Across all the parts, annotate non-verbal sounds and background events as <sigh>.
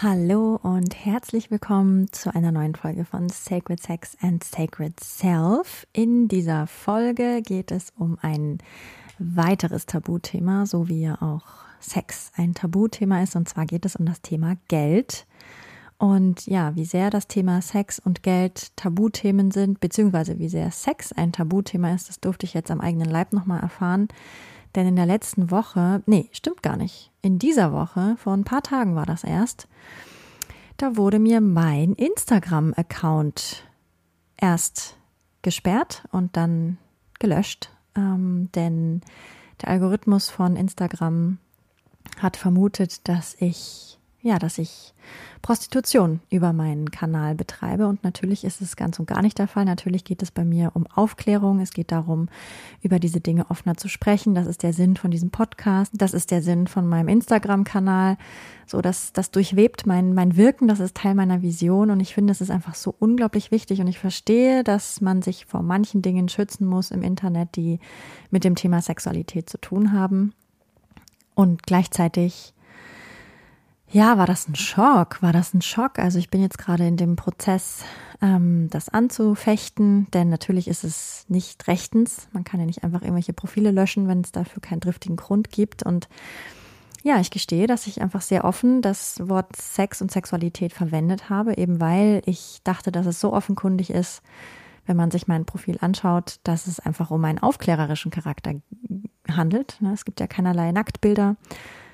Hallo und herzlich willkommen zu einer neuen Folge von Sacred Sex and Sacred Self. In dieser Folge geht es um ein weiteres Tabuthema, so wie ja auch Sex ein Tabuthema ist. Und zwar geht es um das Thema Geld. Und ja, wie sehr das Thema Sex und Geld Tabuthemen sind, beziehungsweise wie sehr Sex ein Tabuthema ist, das durfte ich jetzt am eigenen Leib nochmal erfahren. Denn in der letzten Woche, nee, stimmt gar nicht. In dieser Woche, vor ein paar Tagen war das erst, da wurde mir mein Instagram-Account erst gesperrt und dann gelöscht. Ähm, denn der Algorithmus von Instagram hat vermutet, dass ich, ja, dass ich Prostitution über meinen Kanal betreibe. Und natürlich ist es ganz und gar nicht der Fall. Natürlich geht es bei mir um Aufklärung. Es geht darum, über diese Dinge offener zu sprechen. Das ist der Sinn von diesem Podcast. Das ist der Sinn von meinem Instagram-Kanal. So, dass das durchwebt mein, mein Wirken. Das ist Teil meiner Vision. Und ich finde, es ist einfach so unglaublich wichtig. Und ich verstehe, dass man sich vor manchen Dingen schützen muss im Internet, die mit dem Thema Sexualität zu tun haben. Und gleichzeitig ja, war das ein Schock? War das ein Schock? Also ich bin jetzt gerade in dem Prozess, ähm, das anzufechten, denn natürlich ist es nicht rechtens. Man kann ja nicht einfach irgendwelche Profile löschen, wenn es dafür keinen driftigen Grund gibt. Und ja, ich gestehe, dass ich einfach sehr offen das Wort Sex und Sexualität verwendet habe, eben weil ich dachte, dass es so offenkundig ist, wenn man sich mein Profil anschaut, dass es einfach um einen aufklärerischen Charakter handelt. Ne, es gibt ja keinerlei Nacktbilder.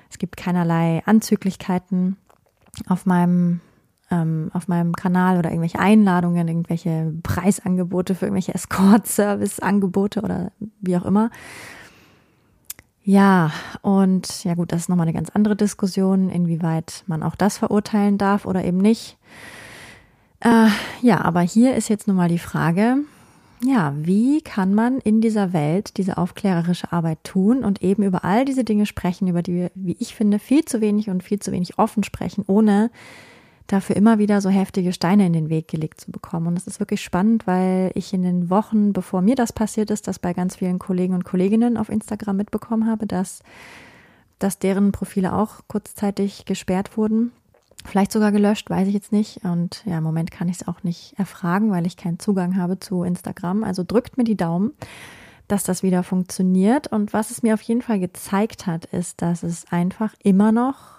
Es gibt keinerlei Anzüglichkeiten auf meinem ähm, auf meinem Kanal oder irgendwelche Einladungen, irgendwelche Preisangebote für irgendwelche Escort-Service-Angebote oder wie auch immer. Ja, und ja gut, das ist nochmal eine ganz andere Diskussion, inwieweit man auch das verurteilen darf oder eben nicht. Äh, ja, aber hier ist jetzt nun mal die Frage, ja, wie kann man in dieser Welt diese aufklärerische Arbeit tun und eben über all diese Dinge sprechen, über die wir, wie ich finde, viel zu wenig und viel zu wenig offen sprechen, ohne dafür immer wieder so heftige Steine in den Weg gelegt zu bekommen. Und das ist wirklich spannend, weil ich in den Wochen, bevor mir das passiert ist, das bei ganz vielen Kollegen und Kolleginnen auf Instagram mitbekommen habe, dass, dass deren Profile auch kurzzeitig gesperrt wurden Vielleicht sogar gelöscht, weiß ich jetzt nicht. Und ja, im Moment kann ich es auch nicht erfragen, weil ich keinen Zugang habe zu Instagram. Also drückt mir die Daumen, dass das wieder funktioniert. Und was es mir auf jeden Fall gezeigt hat, ist, dass es einfach immer noch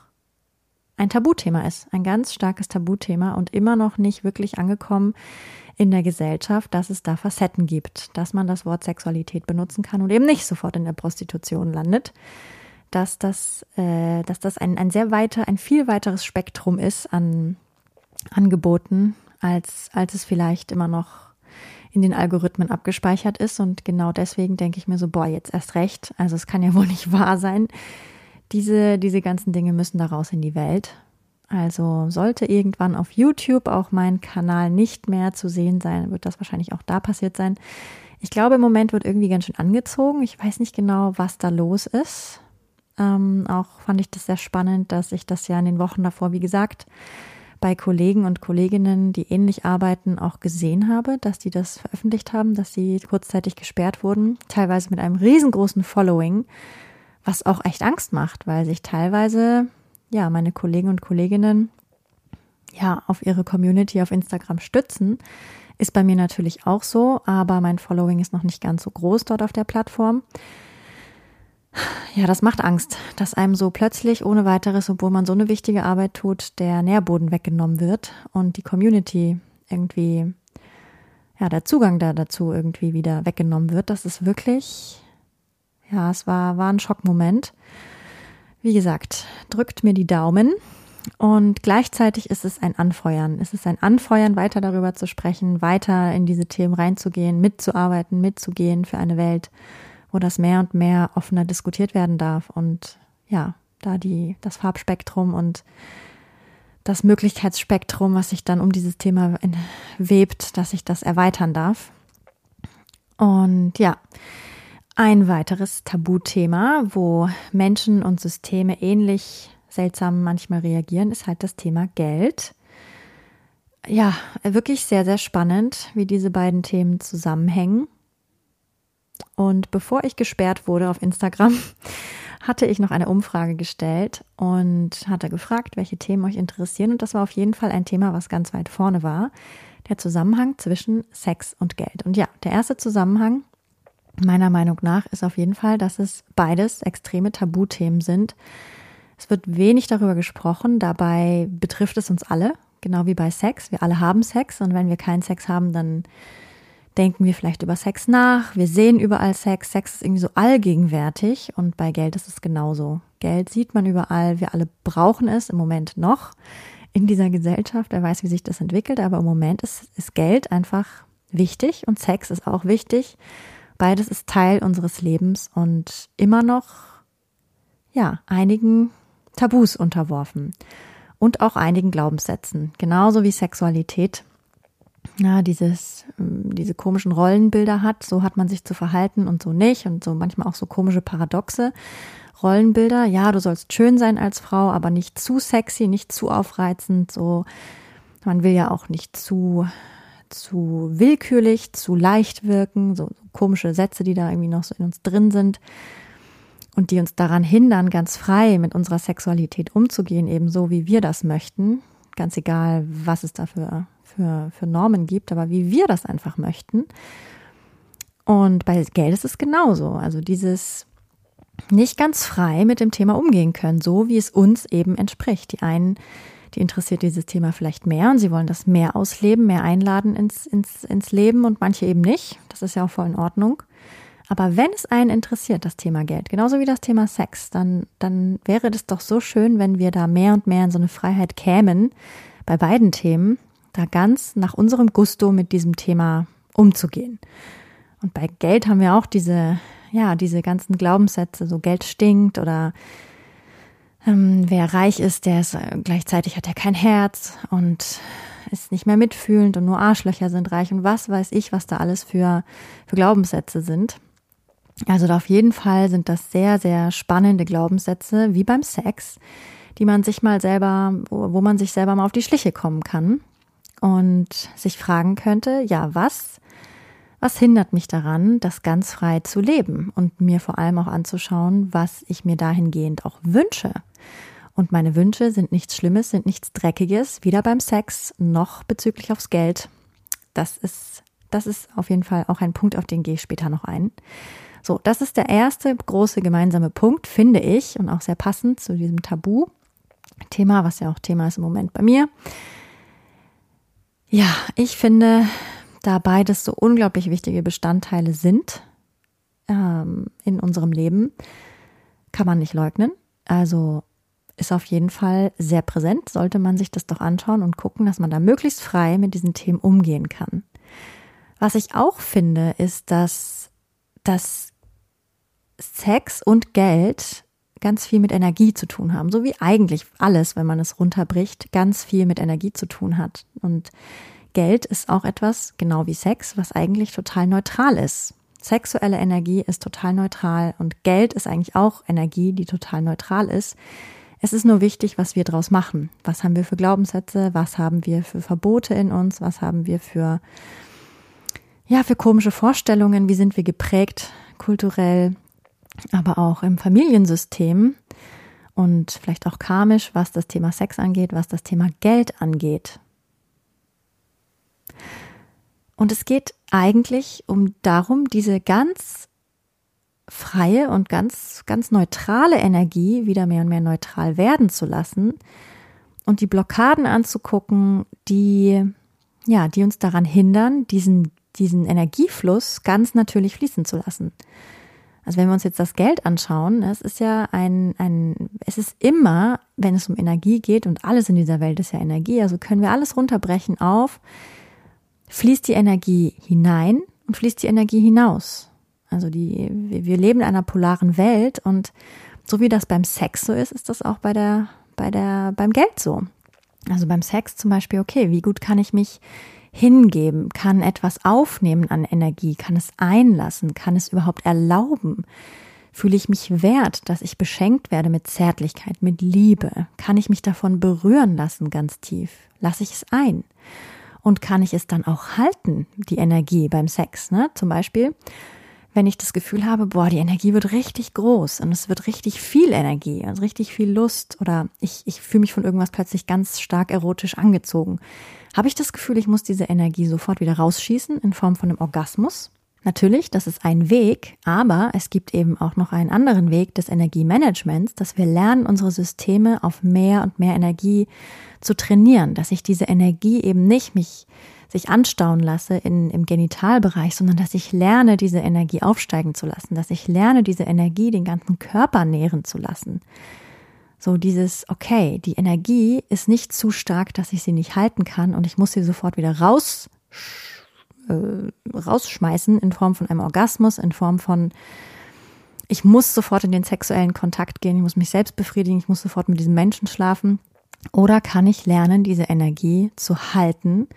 ein Tabuthema ist. Ein ganz starkes Tabuthema und immer noch nicht wirklich angekommen in der Gesellschaft, dass es da Facetten gibt, dass man das Wort Sexualität benutzen kann und eben nicht sofort in der Prostitution landet dass das, äh, dass das ein, ein sehr weiter, ein viel weiteres Spektrum ist an Angeboten, als, als es vielleicht immer noch in den Algorithmen abgespeichert ist. Und genau deswegen denke ich mir so, boah, jetzt erst recht. Also es kann ja <laughs> wohl nicht wahr sein. Diese, diese ganzen Dinge müssen da raus in die Welt. Also sollte irgendwann auf YouTube auch mein Kanal nicht mehr zu sehen sein, wird das wahrscheinlich auch da passiert sein. Ich glaube, im Moment wird irgendwie ganz schön angezogen. Ich weiß nicht genau, was da los ist. Ähm, auch fand ich das sehr spannend, dass ich das ja in den Wochen davor, wie gesagt, bei Kollegen und Kolleginnen, die ähnlich arbeiten, auch gesehen habe, dass die das veröffentlicht haben, dass sie kurzzeitig gesperrt wurden, teilweise mit einem riesengroßen Following, was auch echt Angst macht, weil sich teilweise, ja, meine Kollegen und Kolleginnen ja auf ihre Community auf Instagram stützen. Ist bei mir natürlich auch so, aber mein Following ist noch nicht ganz so groß dort auf der Plattform. Ja, das macht Angst, dass einem so plötzlich ohne weiteres, obwohl man so eine wichtige Arbeit tut, der Nährboden weggenommen wird und die Community irgendwie, ja, der Zugang da dazu irgendwie wieder weggenommen wird. Das ist wirklich, ja, es war, war ein Schockmoment. Wie gesagt, drückt mir die Daumen und gleichzeitig ist es ein Anfeuern. Es ist ein Anfeuern, weiter darüber zu sprechen, weiter in diese Themen reinzugehen, mitzuarbeiten, mitzugehen für eine Welt, wo das mehr und mehr offener diskutiert werden darf. Und ja, da die, das Farbspektrum und das Möglichkeitsspektrum, was sich dann um dieses Thema webt, dass ich das erweitern darf. Und ja, ein weiteres Tabuthema, wo Menschen und Systeme ähnlich seltsam manchmal reagieren, ist halt das Thema Geld. Ja, wirklich sehr, sehr spannend, wie diese beiden Themen zusammenhängen. Und bevor ich gesperrt wurde auf Instagram, <laughs> hatte ich noch eine Umfrage gestellt und hatte gefragt, welche Themen euch interessieren. Und das war auf jeden Fall ein Thema, was ganz weit vorne war. Der Zusammenhang zwischen Sex und Geld. Und ja, der erste Zusammenhang meiner Meinung nach ist auf jeden Fall, dass es beides extreme Tabuthemen sind. Es wird wenig darüber gesprochen. Dabei betrifft es uns alle, genau wie bei Sex. Wir alle haben Sex und wenn wir keinen Sex haben, dann denken wir vielleicht über Sex nach, wir sehen überall Sex, Sex ist irgendwie so allgegenwärtig und bei Geld ist es genauso. Geld sieht man überall, wir alle brauchen es im Moment noch in dieser Gesellschaft, wer weiß, wie sich das entwickelt, aber im Moment ist, ist Geld einfach wichtig und Sex ist auch wichtig. Beides ist Teil unseres Lebens und immer noch, ja, einigen Tabus unterworfen und auch einigen Glaubenssätzen, genauso wie Sexualität ja, dieses, ähm, diese komischen Rollenbilder hat, so hat man sich zu verhalten und so nicht und so manchmal auch so komische paradoxe Rollenbilder. Ja, du sollst schön sein als Frau, aber nicht zu sexy, nicht zu aufreizend, so. Man will ja auch nicht zu, zu willkürlich, zu leicht wirken, so, so komische Sätze, die da irgendwie noch so in uns drin sind und die uns daran hindern, ganz frei mit unserer Sexualität umzugehen, eben so, wie wir das möchten. Ganz egal, was es dafür für, für Normen gibt, aber wie wir das einfach möchten. Und bei Geld ist es genauso. Also dieses nicht ganz frei mit dem Thema umgehen können, so wie es uns eben entspricht. Die einen, die interessiert dieses Thema vielleicht mehr und sie wollen das mehr ausleben, mehr einladen ins, ins, ins Leben und manche eben nicht. Das ist ja auch voll in Ordnung. Aber wenn es einen interessiert, das Thema Geld, genauso wie das Thema Sex, dann, dann wäre das doch so schön, wenn wir da mehr und mehr in so eine Freiheit kämen, bei beiden Themen, da ganz nach unserem Gusto mit diesem Thema umzugehen. Und bei Geld haben wir auch diese, ja, diese ganzen Glaubenssätze, so Geld stinkt oder ähm, wer reich ist, der ist äh, gleichzeitig hat er kein Herz und ist nicht mehr mitfühlend und nur Arschlöcher sind reich und was weiß ich, was da alles für, für Glaubenssätze sind. Also auf jeden Fall sind das sehr, sehr spannende Glaubenssätze, wie beim Sex, die man sich mal selber, wo man sich selber mal auf die Schliche kommen kann und sich fragen könnte, ja, was, was hindert mich daran, das ganz frei zu leben und mir vor allem auch anzuschauen, was ich mir dahingehend auch wünsche. Und meine Wünsche sind nichts Schlimmes, sind nichts Dreckiges, weder beim Sex noch bezüglich aufs Geld. Das ist, das ist auf jeden Fall auch ein Punkt, auf den gehe ich später noch ein. So, das ist der erste große gemeinsame Punkt, finde ich, und auch sehr passend zu diesem Tabu-Thema, was ja auch Thema ist im Moment bei mir. Ja, ich finde, da beides so unglaublich wichtige Bestandteile sind ähm, in unserem Leben, kann man nicht leugnen. Also ist auf jeden Fall sehr präsent, sollte man sich das doch anschauen und gucken, dass man da möglichst frei mit diesen Themen umgehen kann. Was ich auch finde, ist, dass, dass Sex und Geld ganz viel mit Energie zu tun haben, so wie eigentlich alles, wenn man es runterbricht, ganz viel mit Energie zu tun hat. Und Geld ist auch etwas, genau wie Sex, was eigentlich total neutral ist. Sexuelle Energie ist total neutral und Geld ist eigentlich auch Energie, die total neutral ist. Es ist nur wichtig, was wir daraus machen. Was haben wir für Glaubenssätze? Was haben wir für Verbote in uns? Was haben wir für, ja, für komische Vorstellungen? Wie sind wir geprägt kulturell? Aber auch im Familiensystem und vielleicht auch karmisch, was das Thema Sex angeht, was das Thema Geld angeht. Und es geht eigentlich um darum, diese ganz freie und ganz, ganz neutrale Energie wieder mehr und mehr neutral werden zu lassen und die Blockaden anzugucken, die, ja, die uns daran hindern, diesen, diesen Energiefluss ganz natürlich fließen zu lassen. Also wenn wir uns jetzt das Geld anschauen, es ist ja ein, ein, es ist immer, wenn es um Energie geht und alles in dieser Welt ist ja Energie, also können wir alles runterbrechen auf, fließt die Energie hinein und fließt die Energie hinaus. Also die, wir leben in einer polaren Welt und So wie das beim Sex so ist, ist das auch bei der, bei der, beim Geld so. Also beim Sex zum Beispiel, okay, wie gut kann ich mich hingeben, kann etwas aufnehmen an Energie, kann es einlassen, kann es überhaupt erlauben? Fühle ich mich wert, dass ich beschenkt werde mit Zärtlichkeit, mit Liebe? Kann ich mich davon berühren lassen ganz tief? Lasse ich es ein? Und kann ich es dann auch halten, die Energie beim Sex? Ne? Zum Beispiel, wenn ich das Gefühl habe, boah, die Energie wird richtig groß und es wird richtig viel Energie, also richtig viel Lust oder ich, ich fühle mich von irgendwas plötzlich ganz stark erotisch angezogen, habe ich das Gefühl, ich muss diese Energie sofort wieder rausschießen in Form von einem Orgasmus? Natürlich, das ist ein Weg, aber es gibt eben auch noch einen anderen Weg des Energiemanagements, dass wir lernen, unsere Systeme auf mehr und mehr Energie zu trainieren, dass ich diese Energie eben nicht mich sich anstauen lasse in, im Genitalbereich, sondern dass ich lerne, diese Energie aufsteigen zu lassen, dass ich lerne, diese Energie den ganzen Körper nähren zu lassen. So dieses, okay, die Energie ist nicht zu stark, dass ich sie nicht halten kann und ich muss sie sofort wieder raus äh, rausschmeißen in Form von einem Orgasmus, in Form von ich muss sofort in den sexuellen Kontakt gehen, ich muss mich selbst befriedigen, ich muss sofort mit diesem Menschen schlafen. Oder kann ich lernen, diese Energie zu halten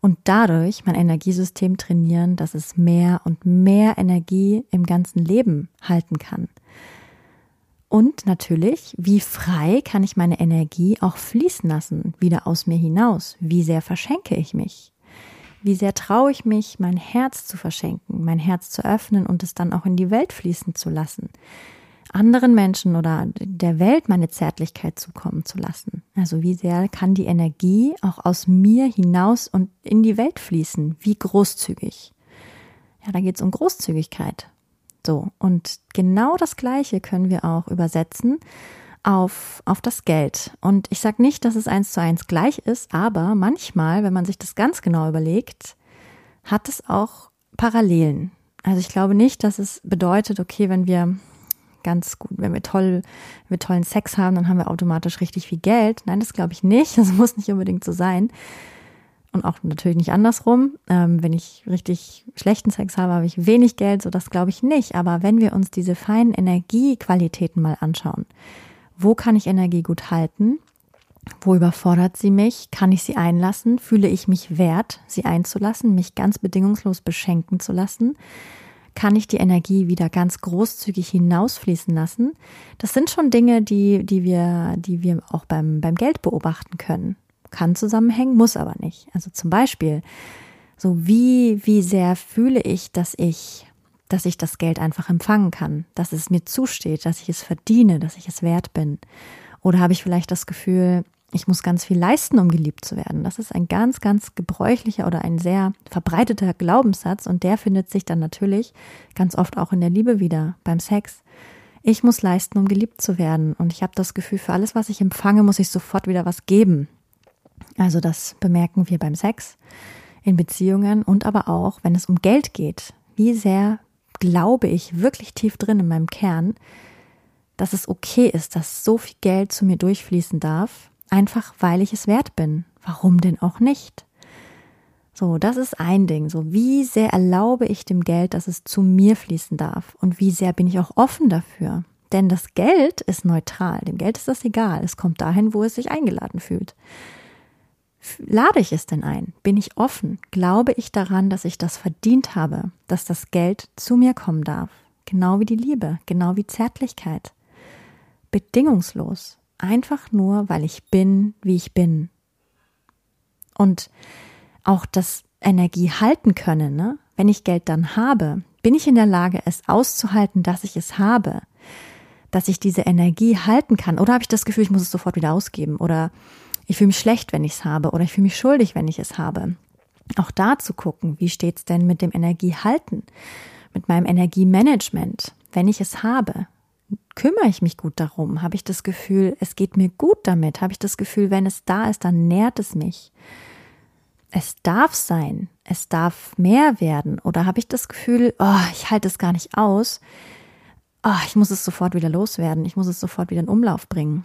und dadurch mein Energiesystem trainieren, dass es mehr und mehr Energie im ganzen Leben halten kann. Und natürlich, wie frei kann ich meine Energie auch fließen lassen, wieder aus mir hinaus? Wie sehr verschenke ich mich? Wie sehr traue ich mich, mein Herz zu verschenken, mein Herz zu öffnen und es dann auch in die Welt fließen zu lassen? Anderen Menschen oder der Welt meine Zärtlichkeit zukommen zu lassen. Also wie sehr kann die Energie auch aus mir hinaus und in die Welt fließen? Wie großzügig? Ja, da geht es um Großzügigkeit. So, und genau das Gleiche können wir auch übersetzen auf, auf das Geld. Und ich sage nicht, dass es eins zu eins gleich ist, aber manchmal, wenn man sich das ganz genau überlegt, hat es auch Parallelen. Also ich glaube nicht, dass es bedeutet, okay, wenn wir ganz gut, wenn wir toll, wenn wir tollen Sex haben, dann haben wir automatisch richtig viel Geld. Nein, das glaube ich nicht. <laughs> Das muss nicht unbedingt so sein. Und auch natürlich nicht andersrum. Ähm, wenn ich richtig schlechten Sex habe, habe ich wenig Geld. So, das glaube ich nicht. Aber wenn wir uns diese feinen Energiequalitäten mal anschauen, wo kann ich Energie gut halten? Wo überfordert sie mich? Kann ich sie einlassen? Fühle ich mich wert, sie einzulassen, mich ganz bedingungslos beschenken zu lassen? Kann ich die Energie wieder ganz großzügig hinausfließen lassen? Das sind schon Dinge, die, die wir, die wir auch beim, beim Geld beobachten können. Kann zusammenhängen, muss aber nicht. Also zum Beispiel, so wie, wie sehr fühle ich, dass ich dass ich das Geld einfach empfangen kann, dass es mir zusteht, dass ich es verdiene, dass ich es wert bin? Oder habe ich vielleicht das Gefühl, ich muss ganz viel leisten, um geliebt zu werden? Das ist ein ganz, ganz gebräuchlicher oder ein sehr verbreiteter Glaubenssatz und der findet sich dann natürlich ganz oft auch in der Liebe wieder, beim Sex. Ich muss leisten, um geliebt zu werden und ich habe das Gefühl, für alles, was ich empfange, muss ich sofort wieder was geben. Also das bemerken wir beim Sex, in Beziehungen und aber auch, wenn es um Geld geht. Wie sehr glaube ich wirklich tief drin in meinem Kern, dass es okay ist, dass so viel Geld zu mir durchfließen darf, einfach weil ich es wert bin. Warum denn auch nicht? So, das ist ein Ding. So, wie sehr erlaube ich dem Geld, dass es zu mir fließen darf? Und wie sehr bin ich auch offen dafür? Denn das Geld ist neutral. Dem Geld ist das egal. Es kommt dahin, wo es sich eingeladen fühlt. Lade ich es denn ein? Bin ich offen? Glaube ich daran, dass ich das verdient habe, dass das Geld zu mir kommen darf? Genau wie die Liebe, genau wie Zärtlichkeit. Bedingungslos. Einfach nur, weil ich bin, wie ich bin. Und auch das Energie halten können, ne? wenn ich Geld dann habe, bin ich in der Lage, es auszuhalten, dass ich es habe, dass ich diese Energie halten kann. Oder habe ich das Gefühl, ich muss es sofort wieder ausgeben? Oder ich fühle mich schlecht, wenn ich es habe oder ich fühle mich schuldig, wenn ich es habe. Auch da zu gucken, wie steht's denn mit dem Energiehalten, mit meinem Energiemanagement, wenn ich es habe. Kümmere ich mich gut darum? Habe ich das Gefühl, es geht mir gut damit? Habe ich das Gefühl, wenn es da ist, dann nährt es mich? Es darf sein, es darf mehr werden. Oder habe ich das Gefühl, oh, ich halte es gar nicht aus, oh, ich muss es sofort wieder loswerden, ich muss es sofort wieder in Umlauf bringen.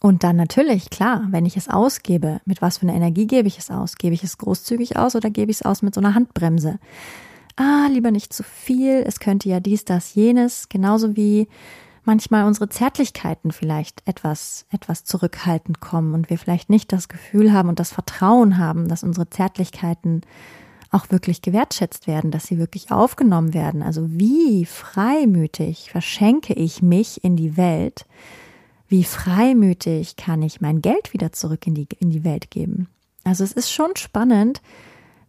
Und dann natürlich, klar, wenn ich es ausgebe, mit was für einer Energie gebe ich es aus? Gebe ich es großzügig aus oder gebe ich es aus mit so einer Handbremse? Ah, lieber nicht zu viel, es könnte ja dies, das, jenes, genauso wie manchmal unsere Zärtlichkeiten vielleicht etwas, etwas zurückhaltend kommen und wir vielleicht nicht das Gefühl haben und das Vertrauen haben, dass unsere Zärtlichkeiten auch wirklich gewertschätzt werden, dass sie wirklich aufgenommen werden. Also wie freimütig verschenke ich mich in die Welt? Wie freimütig kann ich mein Geld wieder zurück in die, in die Welt geben? Also es ist schon spannend,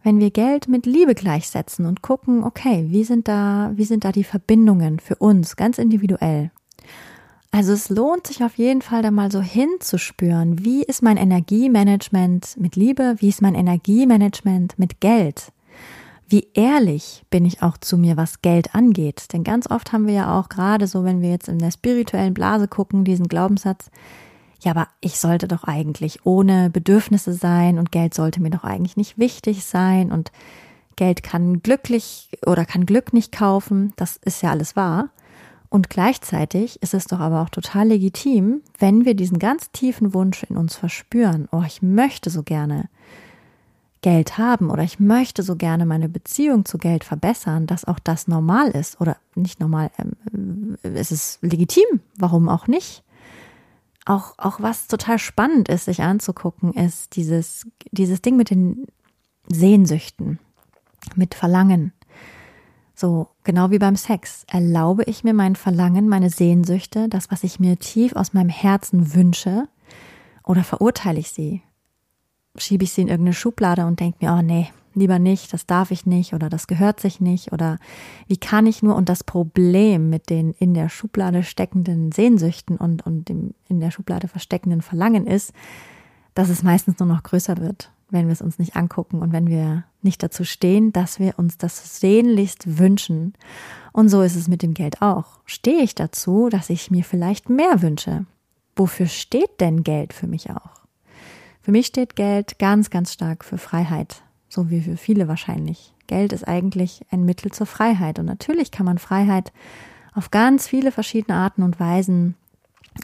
wenn wir Geld mit Liebe gleichsetzen und gucken, okay, wie sind da, wie sind da die Verbindungen für uns ganz individuell? Also es lohnt sich auf jeden Fall da mal so hinzuspüren, wie ist mein Energiemanagement mit Liebe, wie ist mein Energiemanagement mit Geld? Wie ehrlich bin ich auch zu mir, was Geld angeht? Denn ganz oft haben wir ja auch gerade so, wenn wir jetzt in der spirituellen Blase gucken, diesen Glaubenssatz, ja, aber ich sollte doch eigentlich ohne Bedürfnisse sein und Geld sollte mir doch eigentlich nicht wichtig sein und Geld kann glücklich oder kann Glück nicht kaufen. Das ist ja alles wahr. Und gleichzeitig ist es doch aber auch total legitim, wenn wir diesen ganz tiefen Wunsch in uns verspüren, oh, ich möchte so gerne Geld haben oder ich möchte so gerne meine Beziehung zu Geld verbessern, dass auch das normal ist oder nicht normal, ähm, es ist legitim, warum auch nicht. Auch, auch was total spannend ist, sich anzugucken, ist dieses, dieses Ding mit den Sehnsüchten, mit Verlangen. So, genau wie beim Sex, erlaube ich mir mein Verlangen, meine Sehnsüchte, das, was ich mir tief aus meinem Herzen wünsche, oder verurteile ich sie? Schiebe ich sie in irgendeine Schublade und denke mir, oh nee, lieber nicht, das darf ich nicht oder das gehört sich nicht oder wie kann ich nur und das Problem mit den in der Schublade steckenden Sehnsüchten und, und dem in der Schublade versteckenden Verlangen ist, dass es meistens nur noch größer wird wenn wir es uns nicht angucken und wenn wir nicht dazu stehen, dass wir uns das sehnlichst wünschen. Und so ist es mit dem Geld auch. Stehe ich dazu, dass ich mir vielleicht mehr wünsche? Wofür steht denn Geld für mich auch? Für mich steht Geld ganz, ganz stark für Freiheit, so wie für viele wahrscheinlich. Geld ist eigentlich ein Mittel zur Freiheit. Und natürlich kann man Freiheit auf ganz viele verschiedene Arten und Weisen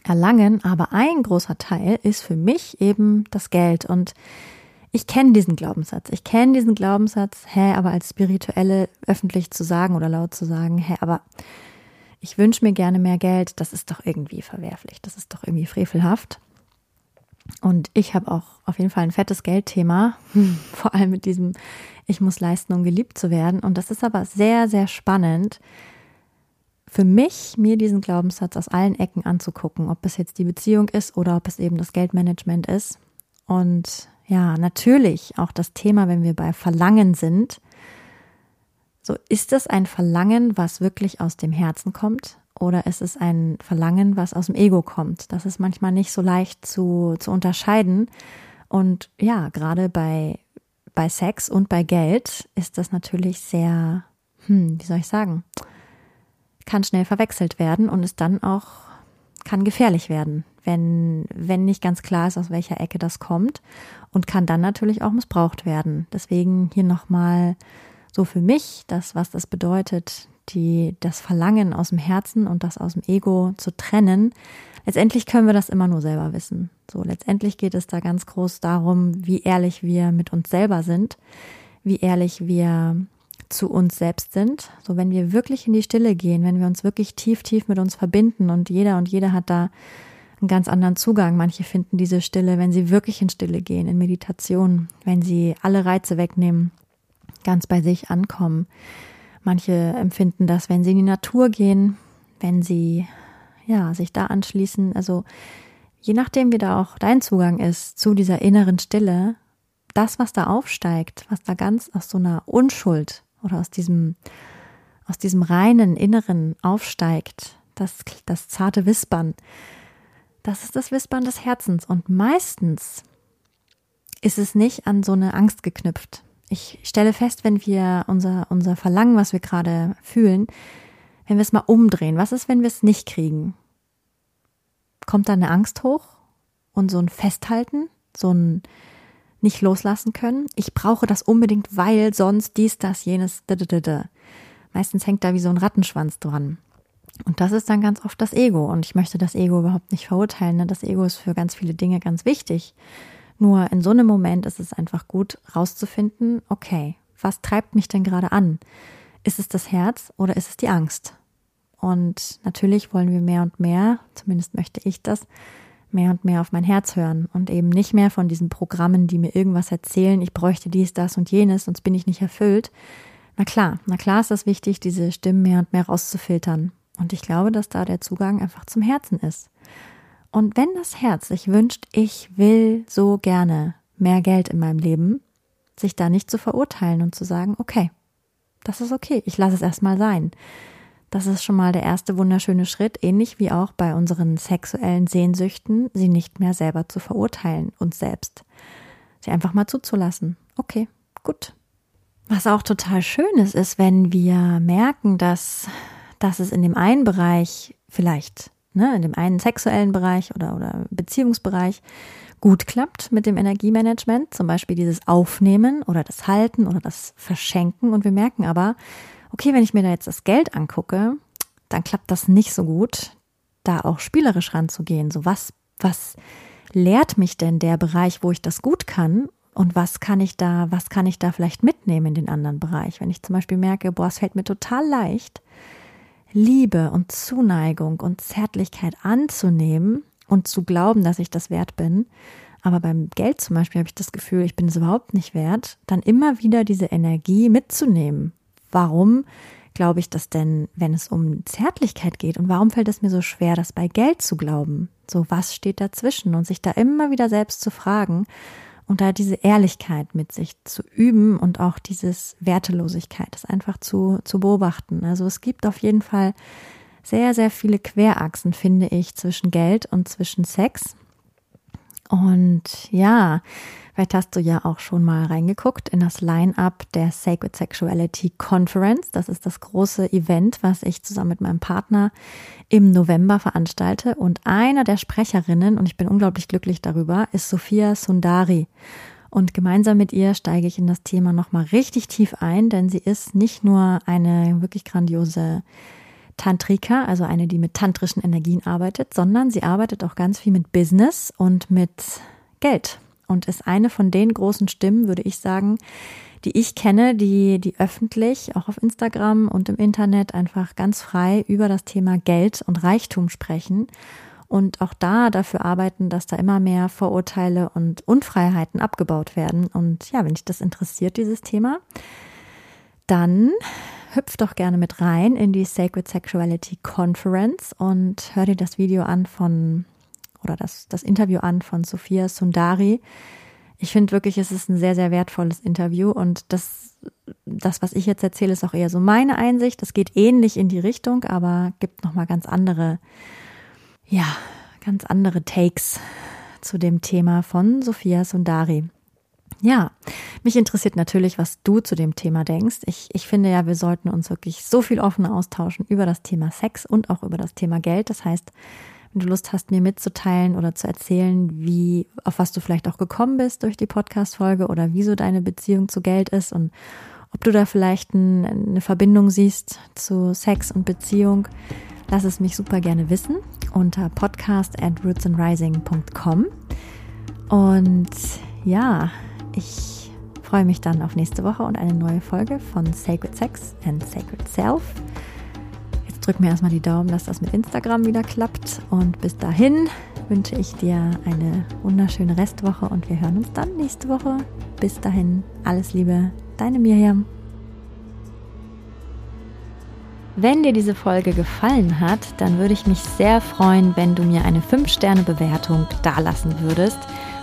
erlangen, aber ein großer Teil ist für mich eben das Geld. Und ich kenne diesen Glaubenssatz. Ich kenne diesen Glaubenssatz, hä, aber als Spirituelle öffentlich zu sagen oder laut zu sagen, hä, aber ich wünsche mir gerne mehr Geld, das ist doch irgendwie verwerflich, das ist doch irgendwie frevelhaft. Und ich habe auch auf jeden Fall ein fettes Geldthema, <laughs> vor allem mit diesem, ich muss leisten, um geliebt zu werden. Und das ist aber sehr, sehr spannend, für mich, mir diesen Glaubenssatz aus allen Ecken anzugucken, ob es jetzt die Beziehung ist oder ob es eben das Geldmanagement ist. Und ja, natürlich auch das Thema, wenn wir bei Verlangen sind. So, ist es ein Verlangen, was wirklich aus dem Herzen kommt? Oder ist es ein Verlangen, was aus dem Ego kommt? Das ist manchmal nicht so leicht zu, zu unterscheiden. Und ja, gerade bei, bei Sex und bei Geld ist das natürlich sehr, hm, wie soll ich sagen, kann schnell verwechselt werden und ist dann auch, kann gefährlich werden wenn, wenn nicht ganz klar ist, aus welcher Ecke das kommt und kann dann natürlich auch missbraucht werden. Deswegen hier nochmal so für mich das, was das bedeutet, die, das Verlangen aus dem Herzen und das aus dem Ego zu trennen. Letztendlich können wir das immer nur selber wissen. So, letztendlich geht es da ganz groß darum, wie ehrlich wir mit uns selber sind, wie ehrlich wir zu uns selbst sind. So, wenn wir wirklich in die Stille gehen, wenn wir uns wirklich tief, tief mit uns verbinden und jeder und jeder hat da einen ganz anderen Zugang. Manche finden diese Stille, wenn sie wirklich in Stille gehen, in Meditation, wenn sie alle Reize wegnehmen, ganz bei sich ankommen. Manche empfinden das, wenn sie in die Natur gehen, wenn sie ja sich da anschließen. Also je nachdem, wie da auch dein Zugang ist zu dieser inneren Stille, das, was da aufsteigt, was da ganz aus so einer Unschuld oder aus diesem aus diesem reinen Inneren aufsteigt, das, das zarte Wispern, das ist das Wispern des Herzens. Und meistens ist es nicht an so eine Angst geknüpft. Ich stelle fest, wenn wir unser, unser Verlangen, was wir gerade fühlen, wenn wir es mal umdrehen, was ist, wenn wir es nicht kriegen? Kommt da eine Angst hoch und so ein Festhalten, so ein nicht loslassen können? Ich brauche das unbedingt, weil sonst dies, das, jenes. Meistens hängt da wie so ein Rattenschwanz dran. Und das ist dann ganz oft das Ego. Und ich möchte das Ego überhaupt nicht verurteilen. Ne? Das Ego ist für ganz viele Dinge ganz wichtig. Nur in so einem Moment ist es einfach gut, rauszufinden, okay, was treibt mich denn gerade an? Ist es das Herz oder ist es die Angst? Und natürlich wollen wir mehr und mehr, zumindest möchte ich das, mehr und mehr auf mein Herz hören und eben nicht mehr von diesen Programmen, die mir irgendwas erzählen, ich bräuchte dies, das und jenes, sonst bin ich nicht erfüllt. Na klar, na klar ist das wichtig, diese Stimmen mehr und mehr rauszufiltern. Und ich glaube, dass da der Zugang einfach zum Herzen ist. Und wenn das Herz sich wünscht, ich will so gerne mehr Geld in meinem Leben, sich da nicht zu verurteilen und zu sagen, okay, das ist okay, ich lasse es erstmal sein. Das ist schon mal der erste wunderschöne Schritt, ähnlich wie auch bei unseren sexuellen Sehnsüchten, sie nicht mehr selber zu verurteilen, uns selbst. Sie einfach mal zuzulassen. Okay, gut. Was auch total schön ist, ist, wenn wir merken, dass, dass es in dem einen Bereich vielleicht, ne, in dem einen sexuellen Bereich oder, oder Beziehungsbereich gut klappt mit dem Energiemanagement, zum Beispiel dieses Aufnehmen oder das Halten oder das Verschenken und wir merken aber, okay, wenn ich mir da jetzt das Geld angucke, dann klappt das nicht so gut, da auch spielerisch ranzugehen. So was, was lehrt mich denn der Bereich, wo ich das gut kann? Und was kann ich da, was kann ich da vielleicht mitnehmen in den anderen Bereich? Wenn ich zum Beispiel merke, boah, es fällt mir total leicht, Liebe und Zuneigung und Zärtlichkeit anzunehmen und zu glauben, dass ich das wert bin. Aber beim Geld zum Beispiel habe ich das Gefühl, ich bin es überhaupt nicht wert, dann immer wieder diese Energie mitzunehmen Warum glaube ich das denn, wenn es um Zärtlichkeit geht? Und warum fällt es mir so schwer, das bei Geld zu glauben? So, was steht dazwischen? Und sich da immer wieder selbst zu fragen und da diese Ehrlichkeit mit sich zu üben und auch dieses Wertelosigkeit, das einfach zu, zu beobachten. Also es gibt auf jeden Fall sehr, sehr viele Querachsen, finde ich, zwischen Geld und zwischen Sex. Und ja, Vielleicht hast du ja auch schon mal reingeguckt in das Line-up der Sacred Sexuality Conference. Das ist das große Event, was ich zusammen mit meinem Partner im November veranstalte. Und einer der Sprecherinnen, und ich bin unglaublich glücklich darüber, ist Sophia Sundari. Und gemeinsam mit ihr steige ich in das Thema nochmal richtig tief ein, denn sie ist nicht nur eine wirklich grandiose Tantrika, also eine, die mit tantrischen Energien arbeitet, sondern sie arbeitet auch ganz viel mit Business und mit Geld und ist eine von den großen Stimmen, würde ich sagen, die ich kenne, die, die öffentlich, auch auf Instagram und im Internet einfach ganz frei über das Thema Geld und Reichtum sprechen und auch da dafür arbeiten, dass da immer mehr Vorurteile und Unfreiheiten abgebaut werden. Und ja, wenn dich das interessiert, dieses Thema, dann hüpf doch gerne mit rein in die Sacred Sexuality Conference und hör dir das Video an von oder das, das Interview an von Sophia Sundari. Ich finde wirklich, es ist ein sehr, sehr wertvolles Interview und das, das, was ich jetzt erzähle, ist auch eher so meine Einsicht. Das geht ähnlich in die Richtung, aber gibt nochmal ganz andere, ja, ganz andere Takes zu dem Thema von Sophia Sundari. Ja, mich interessiert natürlich, was du zu dem Thema denkst. Ich, ich finde ja, wir sollten uns wirklich so viel offener austauschen über das Thema Sex und auch über das Thema Geld. Das heißt, wenn du Lust hast, mir mitzuteilen oder zu erzählen, wie, auf was du vielleicht auch gekommen bist durch die Podcast-Folge oder wieso deine Beziehung zu Geld ist und ob du da vielleicht ein, eine Verbindung siehst zu Sex und Beziehung, lass es mich super gerne wissen unter podcast at rootsandrising.com. Und ja, ich freue mich dann auf nächste Woche und eine neue Folge von Sacred Sex and Sacred Self drück mir erstmal die Daumen, dass das mit Instagram wieder klappt. Und bis dahin wünsche ich dir eine wunderschöne Restwoche und wir hören uns dann nächste Woche. Bis dahin, alles Liebe, deine Miriam. Wenn dir diese Folge gefallen hat, dann würde ich mich sehr freuen, wenn du mir eine 5-Sterne-Bewertung dalassen würdest.